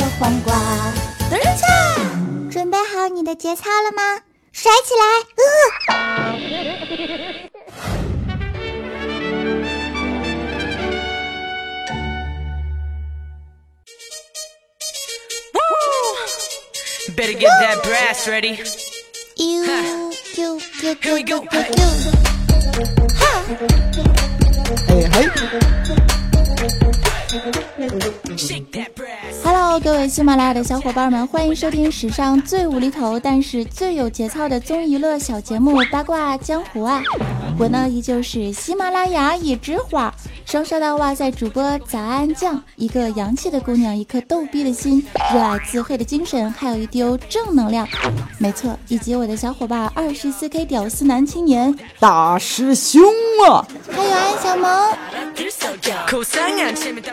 着黄瓜，等一下，准备好你的节操了吗？甩起来！呃 Better get that brass ready. 呦呦呦 Here 呦 we 呦 go. 各位喜马拉雅的小伙伴们，欢迎收听史上最无厘头但是最有节操的综艺娱乐小节目《八卦江湖》啊！我呢依旧是喜马拉雅野之花，双刷的哇塞，主播早安酱，一个洋气的姑娘，一颗逗逼的心，热爱自慧的精神，还有一丢正能量。没错，以及我的小伙伴二十四 K 屌丝男青年大师兄啊，还有安小萌，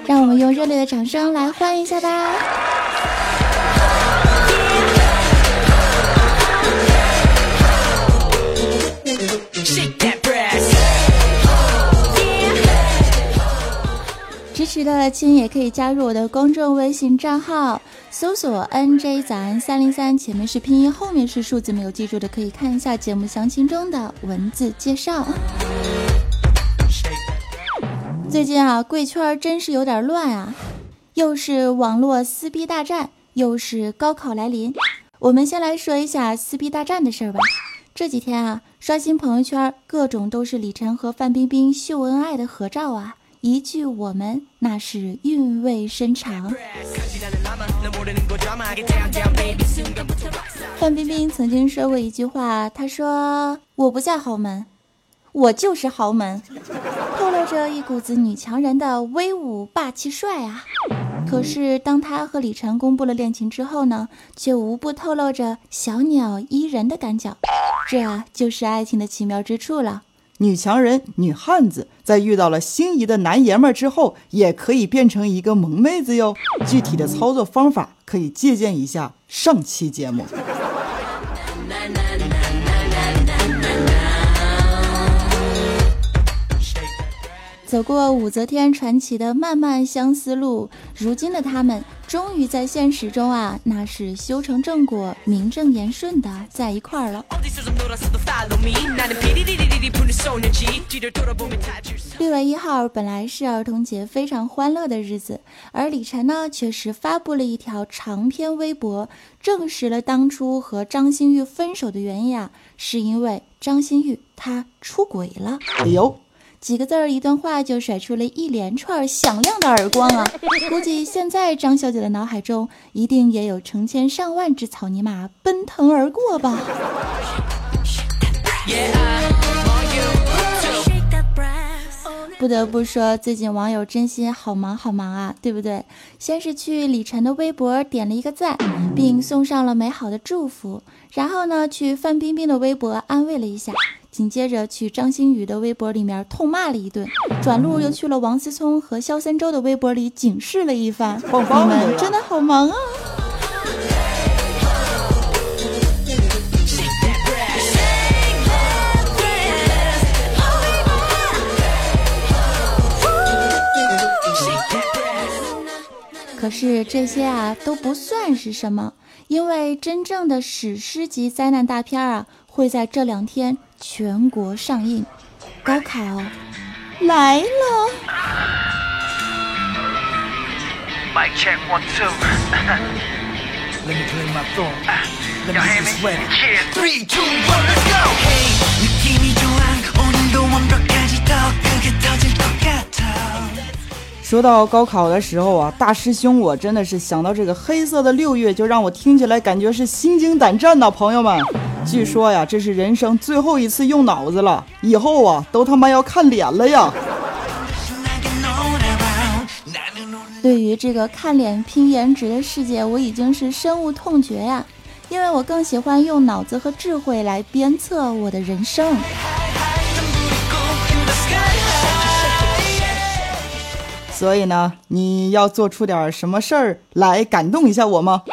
让我们用热烈的掌声来欢迎一下吧。知道的亲也可以加入我的公众微信账号，搜索 NJ 早安三零三，前面是拼音，后面是数字，没有记住的可以看一下节目详情中的文字介绍。最近啊，贵圈真是有点乱啊，又是网络撕逼大战，又是高考来临。我们先来说一下撕逼大战的事儿吧。这几天啊，刷新朋友圈，各种都是李晨和范冰冰秀恩爱的合照啊。一句我们那是韵味深长。范冰冰曾经说过一句话，她说：“我不在豪门，我就是豪门。”透露着一股子女强人的威武霸气帅啊。可是当她和李晨公布了恋情之后呢，却无不透露着小鸟依人的感脚，这就是爱情的奇妙之处了。女强人、女汉子，在遇到了心仪的男爷们儿之后，也可以变成一个萌妹子哟。具体的操作方法可以借鉴一下上期节目。走过武则天传奇的漫漫相思路，如今的他们终于在现实中啊，那是修成正果、名正言顺的在一块儿了。六月一号本来是儿童节非常欢乐的日子，而李晨呢，却是发布了一条长篇微博，证实了当初和张馨予分手的原因啊，是因为张馨予她出轨了。哎呦，几个字儿一段话就甩出了一连串响亮的耳光啊！估计现在张小姐的脑海中一定也有成千上万只草泥马奔腾而过吧。不得不说，最近网友真心好忙好忙啊，对不对？先是去李晨的微博点了一个赞，并送上了美好的祝福，然后呢，去范冰冰的微博安慰了一下，紧接着去张馨予的微博里面痛骂了一顿，转路又去了王思聪和肖三周的微博里警示了一番。棒棒你们真的好忙啊.可是这些啊都不算是什么，因为真正的史诗级灾难大片啊会在这两天全国上映。高考来了， Mic check one two. Let me clear my throat. Let me Y'all get hear this me? ready. Yeah. Three, two, one, let's go. Hey, 느낌이 좋아. 오늘도 완벽하지 더 크게 터질 것 같아. 说到高考的时候啊，大师兄，我真的是想到这个黑色的六月，就让我听起来感觉是心惊胆战呐，朋友们。 据说呀这是人生最后一次用脑子了以后啊都他妈要看脸了呀。对于这个看脸拼颜值的世界我已经是深恶痛绝呀因为我更喜欢用脑子和智慧来鞭策我的人生。所以呢你要做出点什么事儿来感动一下我吗？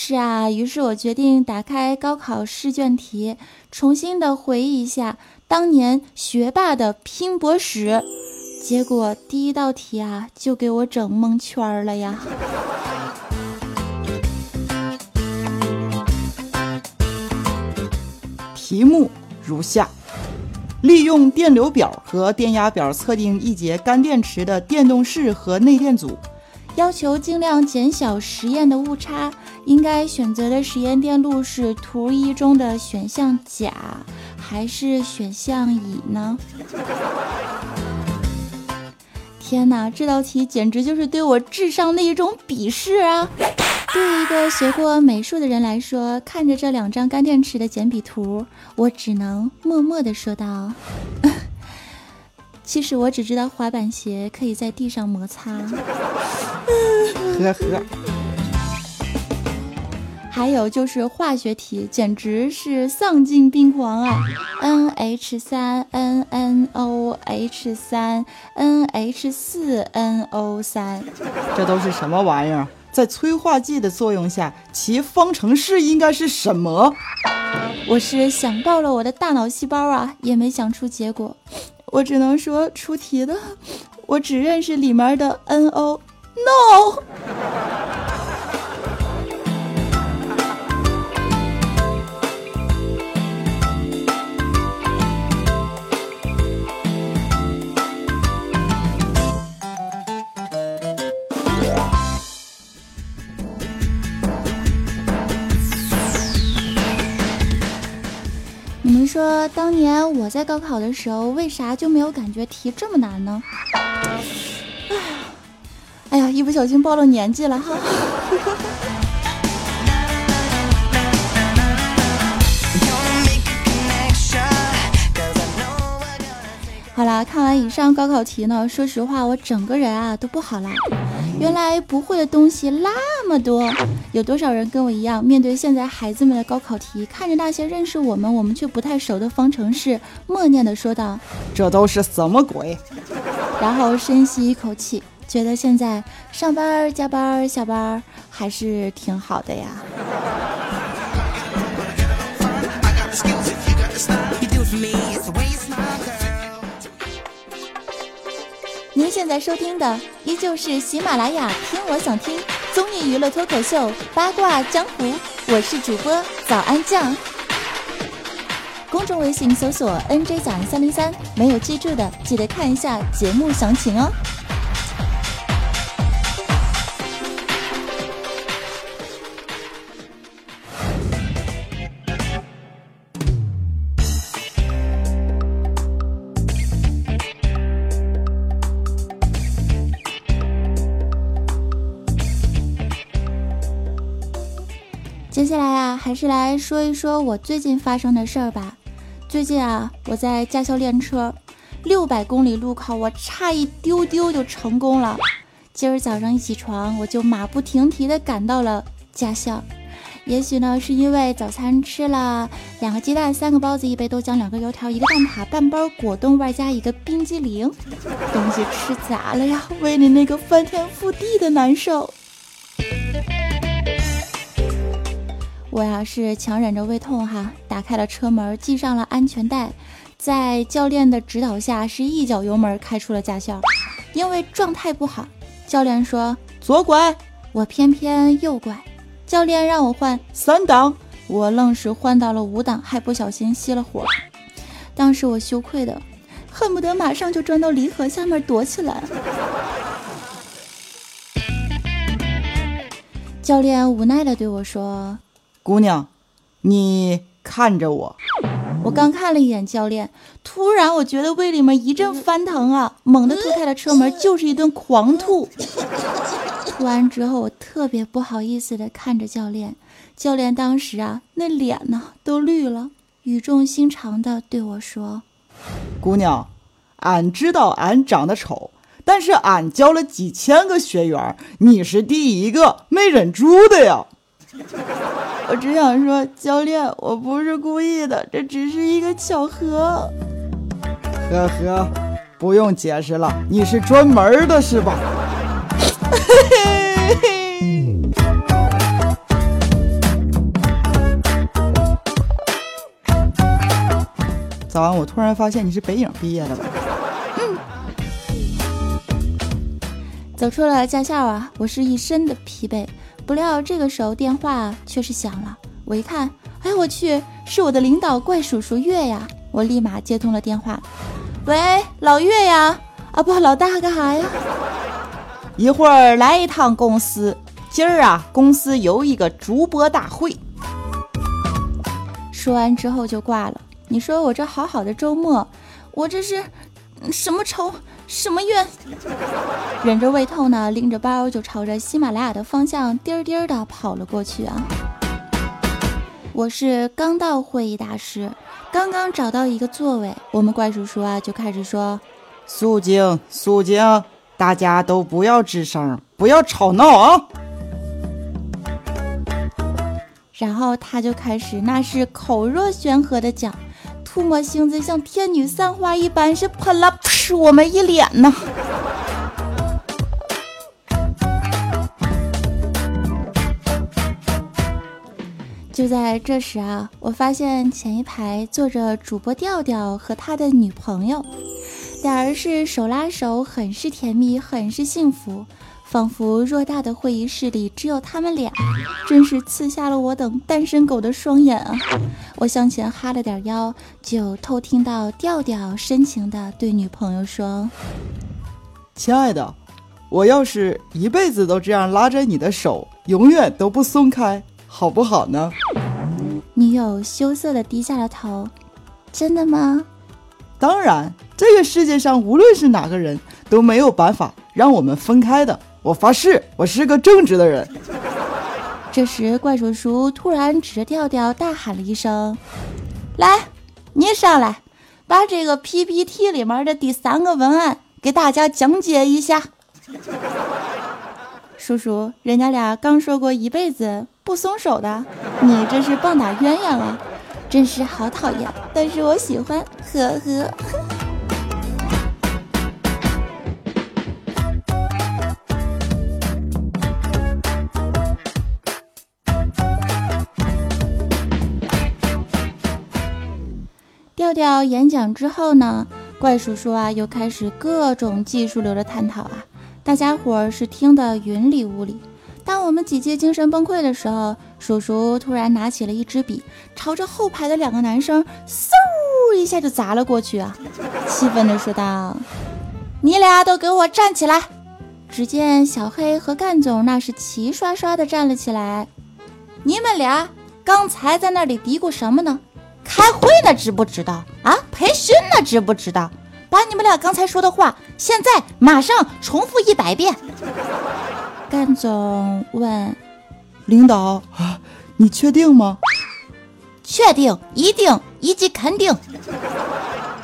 是啊，于是我决定打开高考试卷题，重新的回忆一下当年学霸的拼搏史。结果第一道题啊，就给我整蒙圈了呀。题目如下：利用电流表和电压表测定一节干电池的电动势和内电阻。要求尽量减小实验的误差，应该选择的实验电路是图一中的选项甲还是选项乙呢？天哪，这道题简直就是对我智商的一种鄙视啊！对一个学过美术的人来说，看着这两张干电池的简笔图，我只能默默地说道。其实我只知道滑板鞋可以在地上摩擦，呵呵。还有就是化学题，简直是丧尽病狂啊！N H 三 N N O H 三 N H 四 N O 三，这都是什么玩意儿？在催化剂的作用下，其方程式应该是什么？我是想爆了我的大脑细胞啊，也没想出结果。我只能说出题的，我只认识里面的 N O No。说，当年我在高考的时候，为啥就没有感觉题这么难呢？哎呀，一不小心暴露年纪了哈。啦，看完以上高考题呢，说实话，我整个人啊都不好啦。原来不会的东西那么多，有多少人跟我一样，面对现在孩子们的高考题，看着那些认识我们，我们却不太熟的方程式，默念的说道：“这都是什么鬼？”然后深吸一口气，觉得现在上班、加班、下班还是挺好的呀。您现在收听的依旧是喜马拉雅听我想听综艺娱乐脱口秀八卦江湖，我是主播早安酱。公众微信搜索 “nj 早安三零三”，没有记住的记得看一下节目详情哦。还是来说一说我最近发生的事儿吧。最近啊，我在驾校练车，六百公里路考，我差一丢丢就成功了。今儿早上一起床，我就马不停蹄地赶到了驾校。也许呢，是因为早餐吃了两个鸡蛋、三个包子、一杯豆浆、两个油条、一个蛋挞、半包果冻，外加一个冰激凌，东西吃砸了呀，胃里那个翻天覆地的难受。我呀是强忍着胃痛哈，打开了车门，系上了安全带，在教练的指导下，是一脚油门开出了驾校。因为状态不好，教练说左拐，我偏偏右拐。教练让我换三档，我愣是换到了五档，还不小心熄了火。当时我羞愧的恨不得马上就钻到离合下面躲起来。教练无奈的对我说。姑娘，你看着我。我刚看了一眼教练，突然我觉得胃里面一阵翻腾啊，猛地推开了车门，就是一顿狂吐。吐完之后，我特别不好意思的看着教练，教练当时啊，那脸呢都绿了，语重心长的对我说：“姑娘，俺知道俺长得丑，但是俺教了几千个学员，你是第一个没忍住的呀。” 我只想说，教练，我不是故意的，这只是一个巧合。呵呵，不用解释了，你是专门的是吧？早安，我突然发现你是北影毕业的吧？走出了驾校啊，我是一身的疲惫。不料这个时候电话却是响了，我一看，哎我去，是我的领导怪叔叔月呀！我立马接通了电话，喂，老岳呀，啊不，老大干啥呀？一会儿来一趟公司，今儿啊，公司有一个主播大会。说完之后就挂了。你说我这好好的周末，我这是什么仇什么怨？忍着胃痛呢，拎着包就朝着喜马拉雅的方向颠颠的跑了过去啊！我是刚到会议大师，刚刚找到一个座位，我们怪叔叔啊就开始说：“肃静，肃静，大家都不要吱声，不要吵闹啊！”然后他就开始那是口若悬河的讲，吐沫星子像天女散花一般，是喷了噗 我们一脸呢。就在这时啊，我发现前一排坐着主播调调和他的女朋友，俩人是手拉手，很是甜蜜，很是幸福，仿佛偌大的会议室里只有他们俩，真是刺瞎了我等单身狗的双眼啊！我向前哈了点腰，就偷听到调调深情地对女朋友说：“亲爱的，我要是一辈子都这样拉着你的手，永远都不松开。”好不好呢？女友羞涩地低下了头。真的吗？当然，这个世界上无论是哪个人都没有办法让我们分开的。我发誓，我是个正直的人。这时，怪叔叔突然指着调调大喊了一声：“来，你上来，把这个 PPT 里面的第三个文案给大家讲解一下。”叔叔，人家俩刚说过一辈子。不松手的，你这是棒打鸳鸯啊！真是好讨厌，但是我喜欢，呵呵。调调演讲之后呢，怪叔叔啊又开始各种技术流的探讨啊，大家伙儿是听得云里雾里。当我们几届精神崩溃的时候，叔叔突然拿起了一支笔，朝着后排的两个男生，嗖一下就砸了过去啊！气愤地说道：“你俩都给我站起来！”只见小黑和干总那是齐刷刷的站了起来。你们俩刚才在那里嘀咕什么呢？开会呢，知不知道啊？培训呢，知不知道？把你们俩刚才说的话，现在马上重复一百遍。干总问：“领导啊，你确定吗？”“确定，一定，以及肯定。”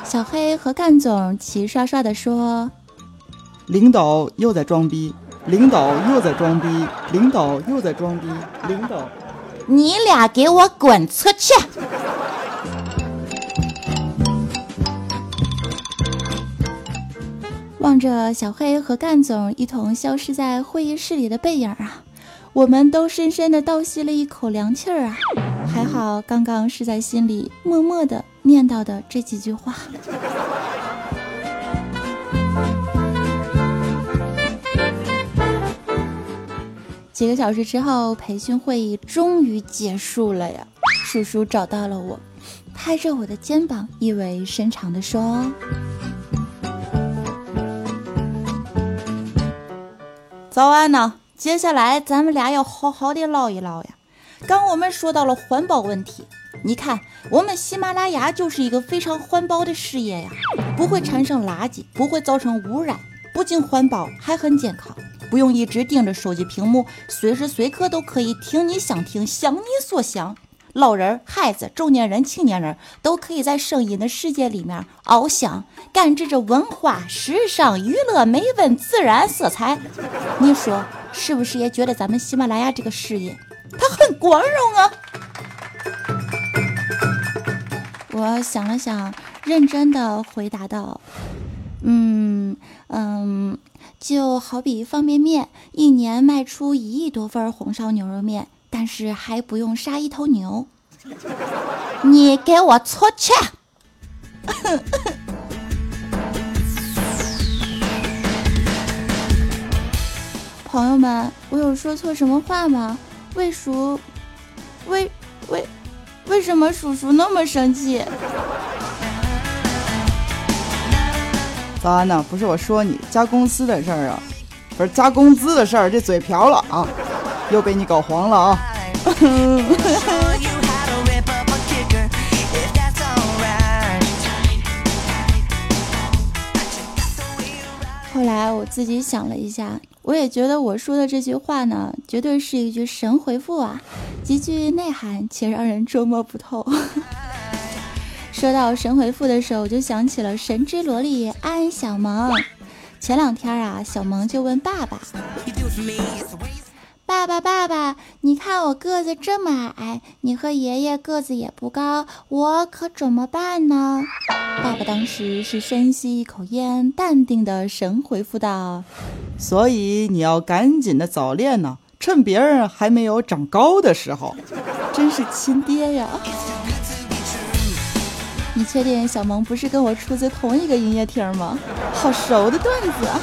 小黑和干总齐刷刷地说：“领导又在装逼，领导又在装逼，领导又在装逼，领导，你俩给我滚出去！”望着小黑和干总一同消失在会议室里的背影啊，我们都深深的倒吸了一口凉气儿啊！还好刚刚是在心里默默的念叨的这几句话。几个小时之后，培训会议终于结束了呀！叔叔找到了我，拍着我的肩膀，意味深长的说。早安呢，接下来咱们俩要好好的唠一唠呀。刚我们说到了环保问题，你看我们喜马拉雅就是一个非常环保的事业呀，不会产生垃圾，不会造成污染，不仅环保还很健康，不用一直盯着手机屏幕，随时随刻都可以听你想听，想你所想。老人、孩子、中年人、青年人都可以在声音的世界里面翱翔，感知着文化、时尚、娱乐、美文、自然色彩。你说是不是也觉得咱们喜马拉雅这个事业它很光荣啊？我想了想，认真的回答道：“嗯嗯，就好比方便面，一年卖出一亿多份红烧牛肉面。”但是还不用杀一头牛，你给我出去！朋友们，我有说错什么话吗？为叔，为为为什么叔叔那么生气？早安呐，不是我说你加公司的事儿啊，不是加工资的事儿，这嘴瓢了啊，又被你搞黄了啊！后来我自己想了一下，我也觉得我说的这句话呢，绝对是一句神回复啊，极具内涵且让人捉摸不透。说到神回复的时候，我就想起了神之萝莉安小萌。前两天啊，小萌就问爸爸爸爸，爸爸，你看我个子这么矮，你和爷爷个子也不高，我可怎么办呢？爸爸当时是深吸一口烟，淡定的神回复道所以你要赶紧的早恋呐，趁别人还没有长高的时候。：“真是亲爹呀！”你确定小萌不是跟我出自同一个营业厅吗？好熟的段子啊！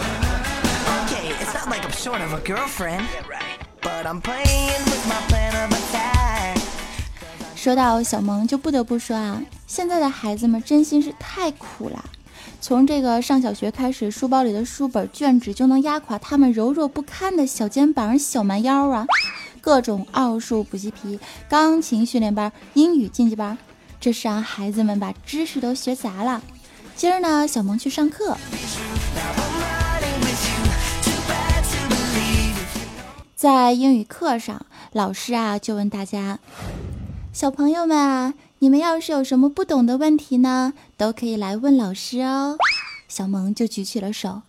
说到小萌，就不得不说啊，现在的孩子们真心是太苦了。从这个上小学开始，书包里的书本、卷纸就能压垮他们柔弱不堪的小肩膀、小蛮腰啊！各种奥数补习皮、钢琴训练班、英语竞技班，这是让孩子们把知识都学杂了。今儿呢，小萌去上课，在英语课上，老师啊就问大家：“小朋友们啊，你们要是有什么不懂的问题呢，都可以来问老师哦。”小萌就举起了手。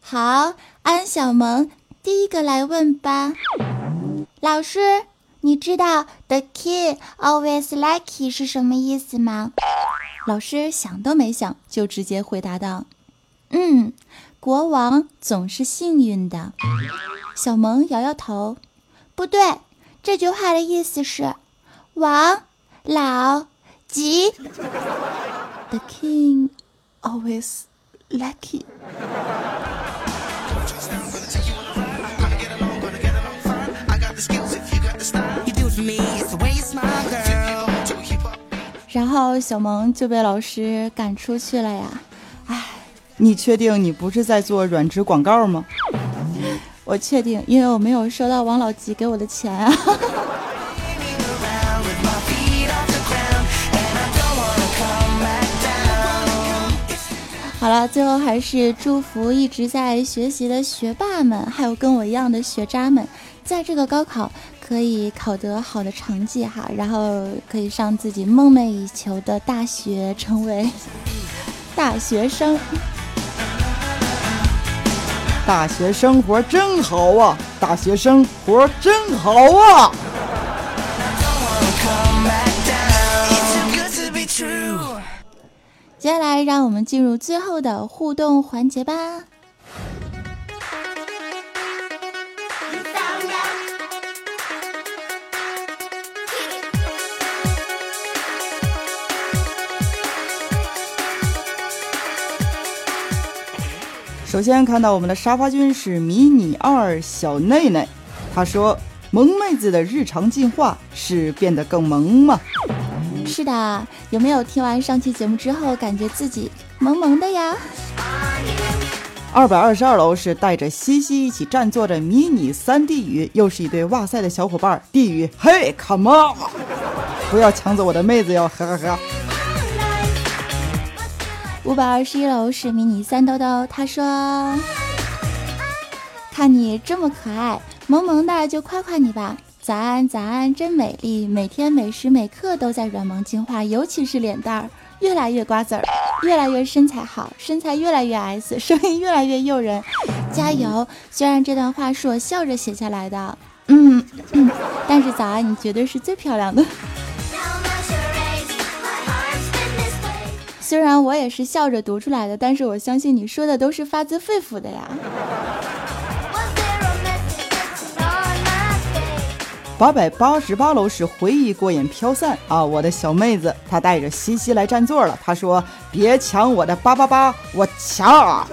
好，安小萌第一个来问吧。老师，你知道 “the kid always lucky” 是什么意思吗？老师想都没想就直接回答道：“嗯，国王总是幸运的。”小萌摇摇头，不对，这句话的意思是王老吉。The king always lucky。然后小萌就被老师赶出去了呀。哎你确定你不是在做软植广告吗？我确定，因为我没有收到王老吉给我的钱啊。好了，最后还是祝福一直在学习的学霸们，还有跟我一样的学渣们，在这个高考可以考得好的成绩哈，然后可以上自己梦寐以求的大学，成为大学生。大学生活真好啊！大学生活真好啊！接下来，让我们进入最后的互动环节吧。首先看到我们的沙发君是迷你二小内内，他说：“萌妹子的日常进化是变得更萌吗？是的，有没有听完上期节目之后，感觉自己萌萌的呀？二百二十二楼是带着西西一起占座的迷你三 D 语，又是一对哇塞的小伙伴。地语，嘿，come on，不要抢走我的妹子哟，呵呵呵。五百二十一楼是迷你三兜兜，他说：“看你这么可爱，萌萌的就夸夸你吧。早安，早安，真美丽，每天每时每刻都在软萌进化，尤其是脸蛋儿越来越瓜子儿，越来越身材好，身材越来越 S，声音越来越诱人，加油！虽然这段话是我笑着写下来的，嗯，嗯但是早安，你绝对是最漂亮的。”虽然我也是笑着读出来的，但是我相信你说的都是发自肺腑的呀。八百八十八楼是回忆过眼飘散啊！我的小妹子，她带着西西来占座了。她说：“别抢我的八八八，我抢啊！”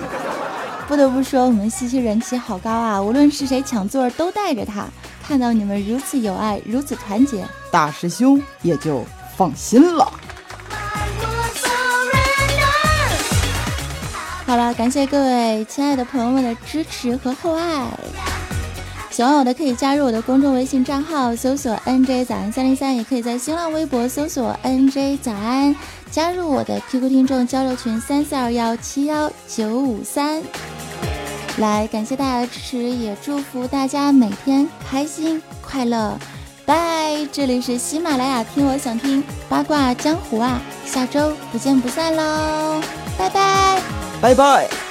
不得不说，我们西西人气好高啊！无论是谁抢座儿都带着她。看到你们如此有爱，如此团结，大师兄也就放心了。好了，感谢各位亲爱的朋友们的支持和厚爱。喜欢我的可以加入我的公众微信账号，搜索 “nj 早安三零三”，也可以在新浪微博搜索 “nj 早安”，加入我的 QQ 听众交流群三四二幺七幺九五三。来，感谢大家的支持，也祝福大家每天开心快乐。拜，这里是喜马拉雅，听我想听八卦江湖啊，下周不见不散喽，拜拜。拜拜。一